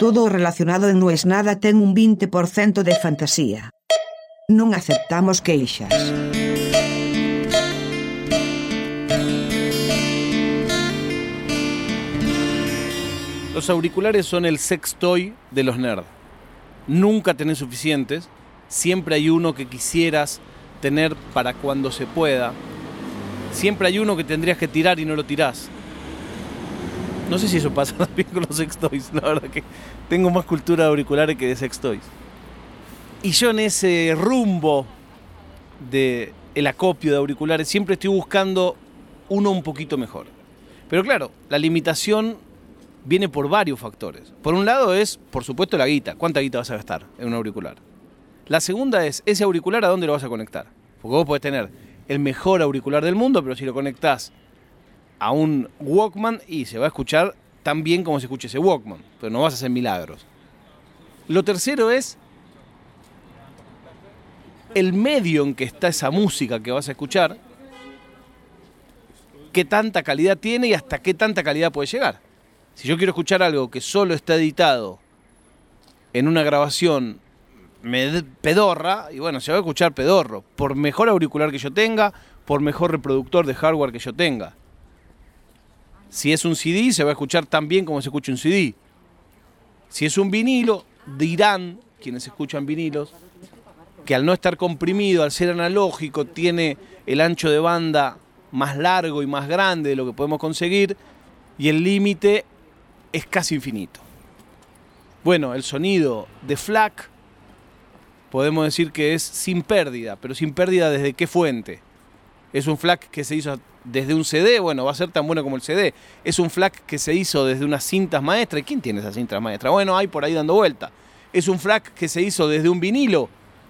Todo relacionado en No es Nada ten un 20% de fantasía. Non aceptamos queixas. Los auriculares son el sex toy de los nerds. Nunca tenés suficientes, siempre hay uno que quisieras tener para cuando se pueda. Siempre hay uno que tendrías que tirar y no lo tirás. No sé si eso pasa también con los sex toys, la verdad que tengo más cultura de auriculares que de sex toys. Y yo en ese rumbo de el acopio de auriculares siempre estoy buscando uno un poquito mejor. Pero claro, la limitación viene por varios factores. Por un lado es, por supuesto, la guita. ¿Cuánta guita vas a gastar en un auricular? La segunda es, ese auricular a dónde lo vas a conectar. Porque vos podés tener el mejor auricular del mundo, pero si lo conectás a un Walkman y se va a escuchar tan bien como se escucha ese Walkman, pero no vas a hacer milagros. Lo tercero es el medio en que está esa música que vas a escuchar, qué tanta calidad tiene y hasta qué tanta calidad puede llegar. Si yo quiero escuchar algo que solo está editado en una grabación pedorra, y bueno, se va a escuchar pedorro, por mejor auricular que yo tenga, por mejor reproductor de hardware que yo tenga. Si es un CD, se va a escuchar tan bien como se escucha un CD. Si es un vinilo, dirán quienes escuchan vinilos, que al no estar comprimido, al ser analógico, tiene el ancho de banda más largo y más grande de lo que podemos conseguir, y el límite es casi infinito. Bueno, el sonido de FLAC podemos decir que es sin pérdida, pero sin pérdida desde qué fuente. Es un FLAC que se hizo desde un CD, bueno, va a ser tan bueno como el CD. Es un FLAC que se hizo desde unas cintas maestras. ¿Quién tiene esas cintas maestras? Bueno, hay por ahí dando vuelta. Es un FLAC que se hizo desde un vinilo.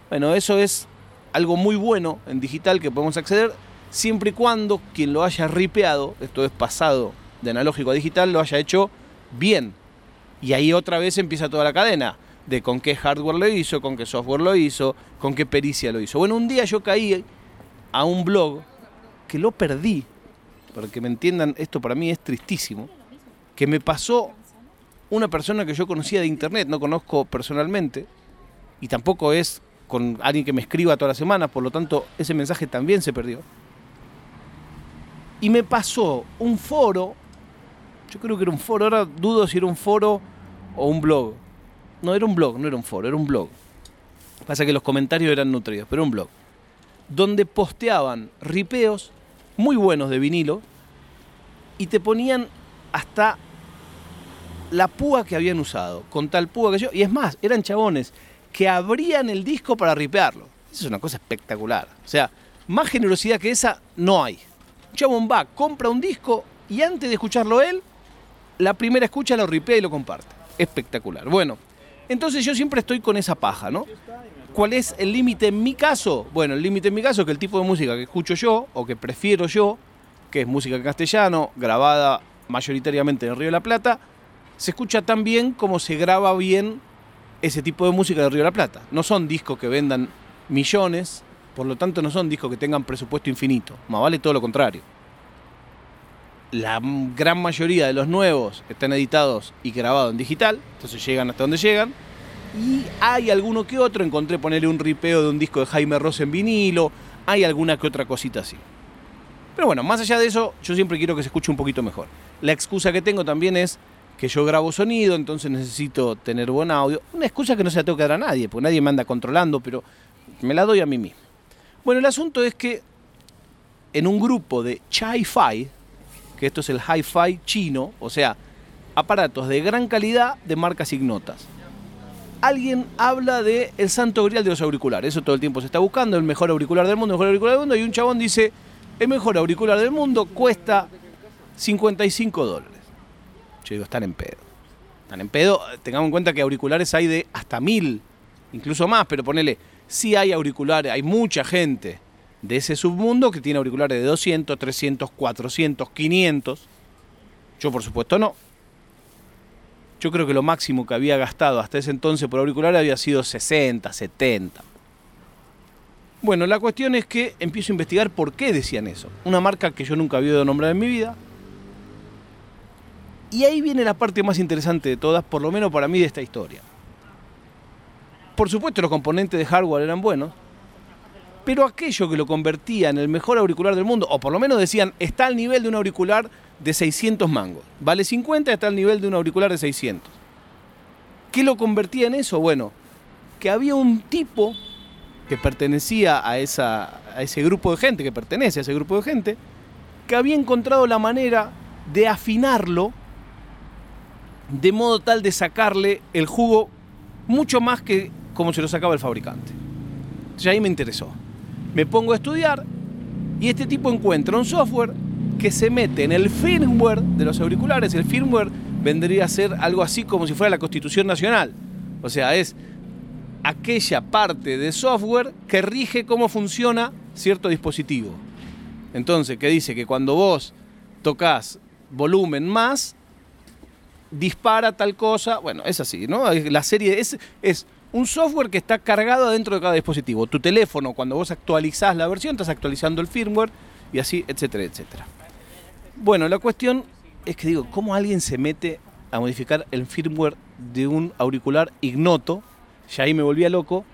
Bueno, eso es algo muy bueno en digital que podemos acceder siempre y cuando quien lo haya ripeado, esto es pasado de analógico a digital, lo haya hecho bien. Y ahí otra vez empieza toda la cadena de con qué hardware lo hizo, con qué software lo hizo, con qué pericia lo hizo. Bueno, un día yo caí a un blog que lo perdí, para que me entiendan, esto para mí es tristísimo, que me pasó una persona que yo conocía de internet, no conozco personalmente, y tampoco es con alguien que me escriba toda la semana, por lo tanto ese mensaje también se perdió. Y me pasó un foro yo creo que era un foro, ahora dudo si era un foro o un blog. No, era un blog, no era un foro, era un blog. Pasa que los comentarios eran nutridos, pero un blog. Donde posteaban ripeos muy buenos de vinilo y te ponían hasta la púa que habían usado, con tal púa que yo. Y es más, eran chabones que abrían el disco para ripearlo. Eso es una cosa espectacular. O sea, más generosidad que esa no hay. Un chabón va, compra un disco y antes de escucharlo él, la primera escucha lo ripea y lo comparte. Espectacular. Bueno, entonces yo siempre estoy con esa paja, ¿no? ¿Cuál es el límite en mi caso? Bueno, el límite en mi caso es que el tipo de música que escucho yo o que prefiero yo, que es música en castellano, grabada mayoritariamente en Río de la Plata, se escucha tan bien como se graba bien ese tipo de música del Río de la Plata. No son discos que vendan millones, por lo tanto no son discos que tengan presupuesto infinito, más vale todo lo contrario la gran mayoría de los nuevos están editados y grabados en digital, entonces llegan hasta donde llegan. Y hay alguno que otro, encontré ponerle un ripeo de un disco de Jaime Ross en vinilo, hay alguna que otra cosita así. Pero bueno, más allá de eso, yo siempre quiero que se escuche un poquito mejor. La excusa que tengo también es que yo grabo sonido, entonces necesito tener buen audio. Una excusa que no se la tengo que dar a nadie, porque nadie me anda controlando, pero me la doy a mí mismo. Bueno, el asunto es que en un grupo de Chi-Fi, que esto es el hi-fi chino, o sea, aparatos de gran calidad de marcas ignotas. Alguien habla de el santo grial de los auriculares, eso todo el tiempo se está buscando, el mejor auricular del mundo, el mejor auricular del mundo, y un chabón dice, el mejor auricular del mundo cuesta 55 dólares. Yo digo, están en pedo. Están en pedo, tengamos en cuenta que auriculares hay de hasta mil, incluso más, pero ponele, sí hay auriculares, hay mucha gente de ese submundo que tiene auriculares de 200, 300, 400, 500. Yo por supuesto no. Yo creo que lo máximo que había gastado hasta ese entonces por auriculares había sido 60, 70. Bueno, la cuestión es que empiezo a investigar por qué decían eso. Una marca que yo nunca había oído nombrar en mi vida. Y ahí viene la parte más interesante de todas, por lo menos para mí, de esta historia. Por supuesto, los componentes de hardware eran buenos, pero aquello que lo convertía en el mejor auricular del mundo, o por lo menos decían, está al nivel de un auricular de 600 mangos. Vale 50, está al nivel de un auricular de 600. ¿Qué lo convertía en eso? Bueno, que había un tipo que pertenecía a, esa, a ese grupo de gente, que pertenece a ese grupo de gente, que había encontrado la manera de afinarlo de modo tal de sacarle el jugo mucho más que como se lo sacaba el fabricante. Entonces ahí me interesó. Me pongo a estudiar y este tipo encuentra un software que se mete en el firmware de los auriculares. El firmware vendría a ser algo así como si fuera la Constitución Nacional. O sea, es aquella parte de software que rige cómo funciona cierto dispositivo. Entonces, que dice que cuando vos tocas volumen más, dispara tal cosa. Bueno, es así, ¿no? La serie es, es un software que está cargado dentro de cada dispositivo. Tu teléfono, cuando vos actualizás la versión, estás actualizando el firmware y así, etcétera, etcétera. Bueno, la cuestión es que digo, ¿cómo alguien se mete a modificar el firmware de un auricular ignoto? Ya ahí me volvía loco.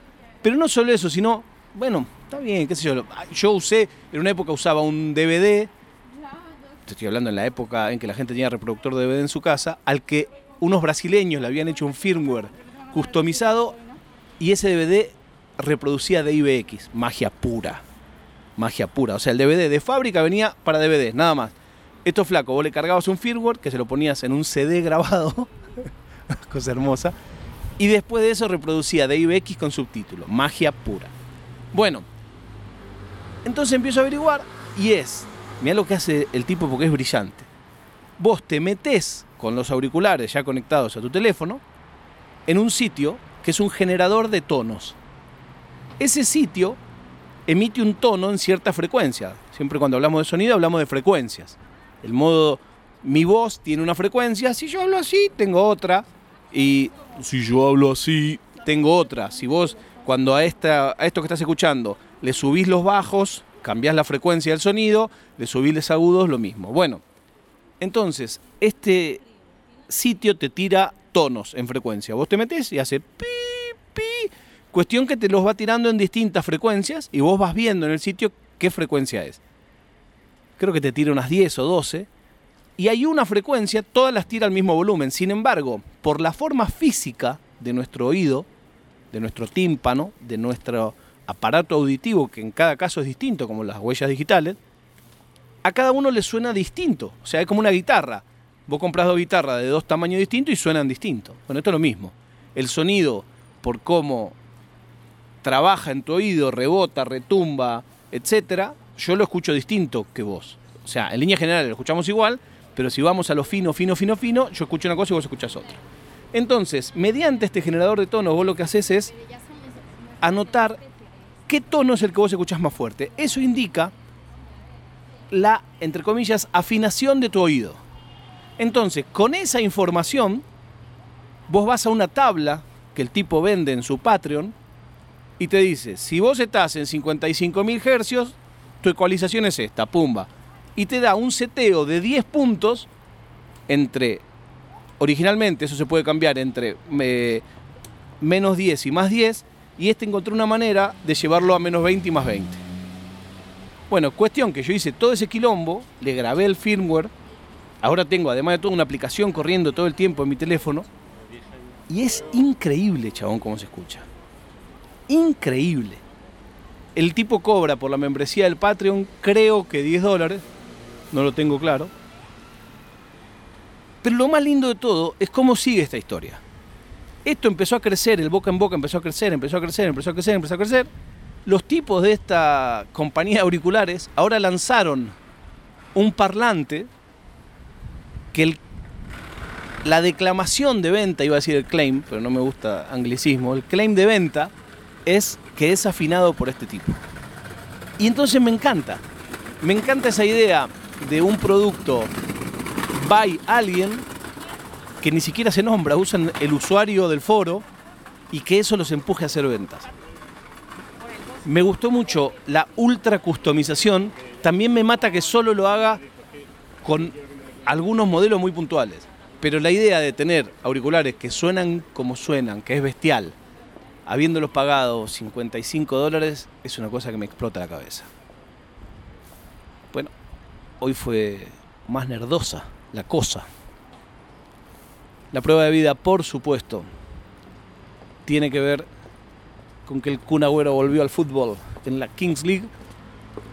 Pero no solo eso, sino, bueno, está bien, qué sé yo. Yo usé, en una época usaba un DVD, estoy hablando en la época en que la gente tenía reproductor de DVD en su casa, al que unos brasileños le habían hecho un firmware customizado y ese DVD reproducía DivX, magia pura. Magia pura. O sea, el DVD de fábrica venía para DVD, nada más. Esto flaco, vos le cargabas un firmware que se lo ponías en un CD grabado, cosa hermosa, y después de eso reproducía DivX con subtítulo, magia pura. Bueno, entonces empiezo a averiguar y es, mira lo que hace el tipo porque es brillante. Vos te metés con los auriculares ya conectados a tu teléfono en un sitio que es un generador de tonos. Ese sitio emite un tono en cierta frecuencia. Siempre cuando hablamos de sonido hablamos de frecuencias. El modo, mi voz tiene una frecuencia, si yo hablo así, tengo otra. Y si yo hablo así, tengo otra. Si vos, cuando a, esta, a esto que estás escuchando, le subís los bajos, cambiás la frecuencia del sonido, le subís los agudos, lo mismo. Bueno, entonces, este sitio te tira tonos en frecuencia. Vos te metes y hace pi, pi. Cuestión que te los va tirando en distintas frecuencias y vos vas viendo en el sitio qué frecuencia es creo que te tira unas 10 o 12, y hay una frecuencia, todas las tira al mismo volumen. Sin embargo, por la forma física de nuestro oído, de nuestro tímpano, de nuestro aparato auditivo, que en cada caso es distinto, como las huellas digitales, a cada uno le suena distinto. O sea, es como una guitarra. Vos compras dos guitarras de dos tamaños distintos y suenan distintos. Bueno, esto es lo mismo. El sonido, por cómo trabaja en tu oído, rebota, retumba, etcétera, yo lo escucho distinto que vos. O sea, en línea general lo escuchamos igual, pero si vamos a lo fino, fino, fino, fino, yo escucho una cosa y vos escuchas otra. Entonces, mediante este generador de tonos, vos lo que haces es anotar qué tono es el que vos escuchás más fuerte. Eso indica la, entre comillas, afinación de tu oído. Entonces, con esa información, vos vas a una tabla que el tipo vende en su Patreon y te dice, si vos estás en 55.000 hercios, tu ecualización es esta, pumba. Y te da un seteo de 10 puntos entre, originalmente eso se puede cambiar entre eh, menos 10 y más 10, y este encontró una manera de llevarlo a menos 20 y más 20. Bueno, cuestión que yo hice todo ese quilombo, le grabé el firmware, ahora tengo además de todo una aplicación corriendo todo el tiempo en mi teléfono, y es increíble, chabón, cómo se escucha. Increíble. El tipo cobra por la membresía del Patreon, creo que 10 dólares, no lo tengo claro. Pero lo más lindo de todo es cómo sigue esta historia. Esto empezó a crecer, el boca en boca empezó a crecer, empezó a crecer, empezó a crecer, empezó a crecer. Los tipos de esta compañía de auriculares ahora lanzaron un parlante que la declamación de venta, iba a decir el claim, pero no me gusta anglicismo, el claim de venta es que es afinado por este tipo. Y entonces me encanta, me encanta esa idea de un producto by alguien que ni siquiera se nombra, usan el usuario del foro y que eso los empuje a hacer ventas. Me gustó mucho la ultra customización, también me mata que solo lo haga con algunos modelos muy puntuales. Pero la idea de tener auriculares que suenan como suenan, que es bestial, habiéndolos pagado 55 dólares, es una cosa que me explota la cabeza. Bueno, hoy fue más nerdosa la cosa. La prueba de vida, por supuesto, tiene que ver con que el Kun Agüero volvió al fútbol en la Kings League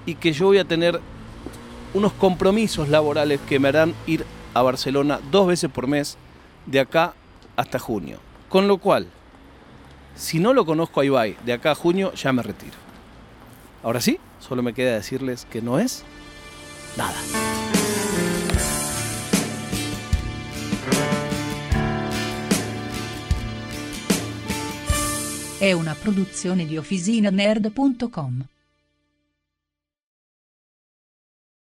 y que yo voy a tener unos compromisos laborales que me harán ir a Barcelona dos veces por mes de acá hasta junio. Con lo cual, si no lo conozco a Ibai de acá a junio, ya me retiro. Ahora sí, solo me queda decirles que no es nada. È una produzione di OfficinaNerd.com.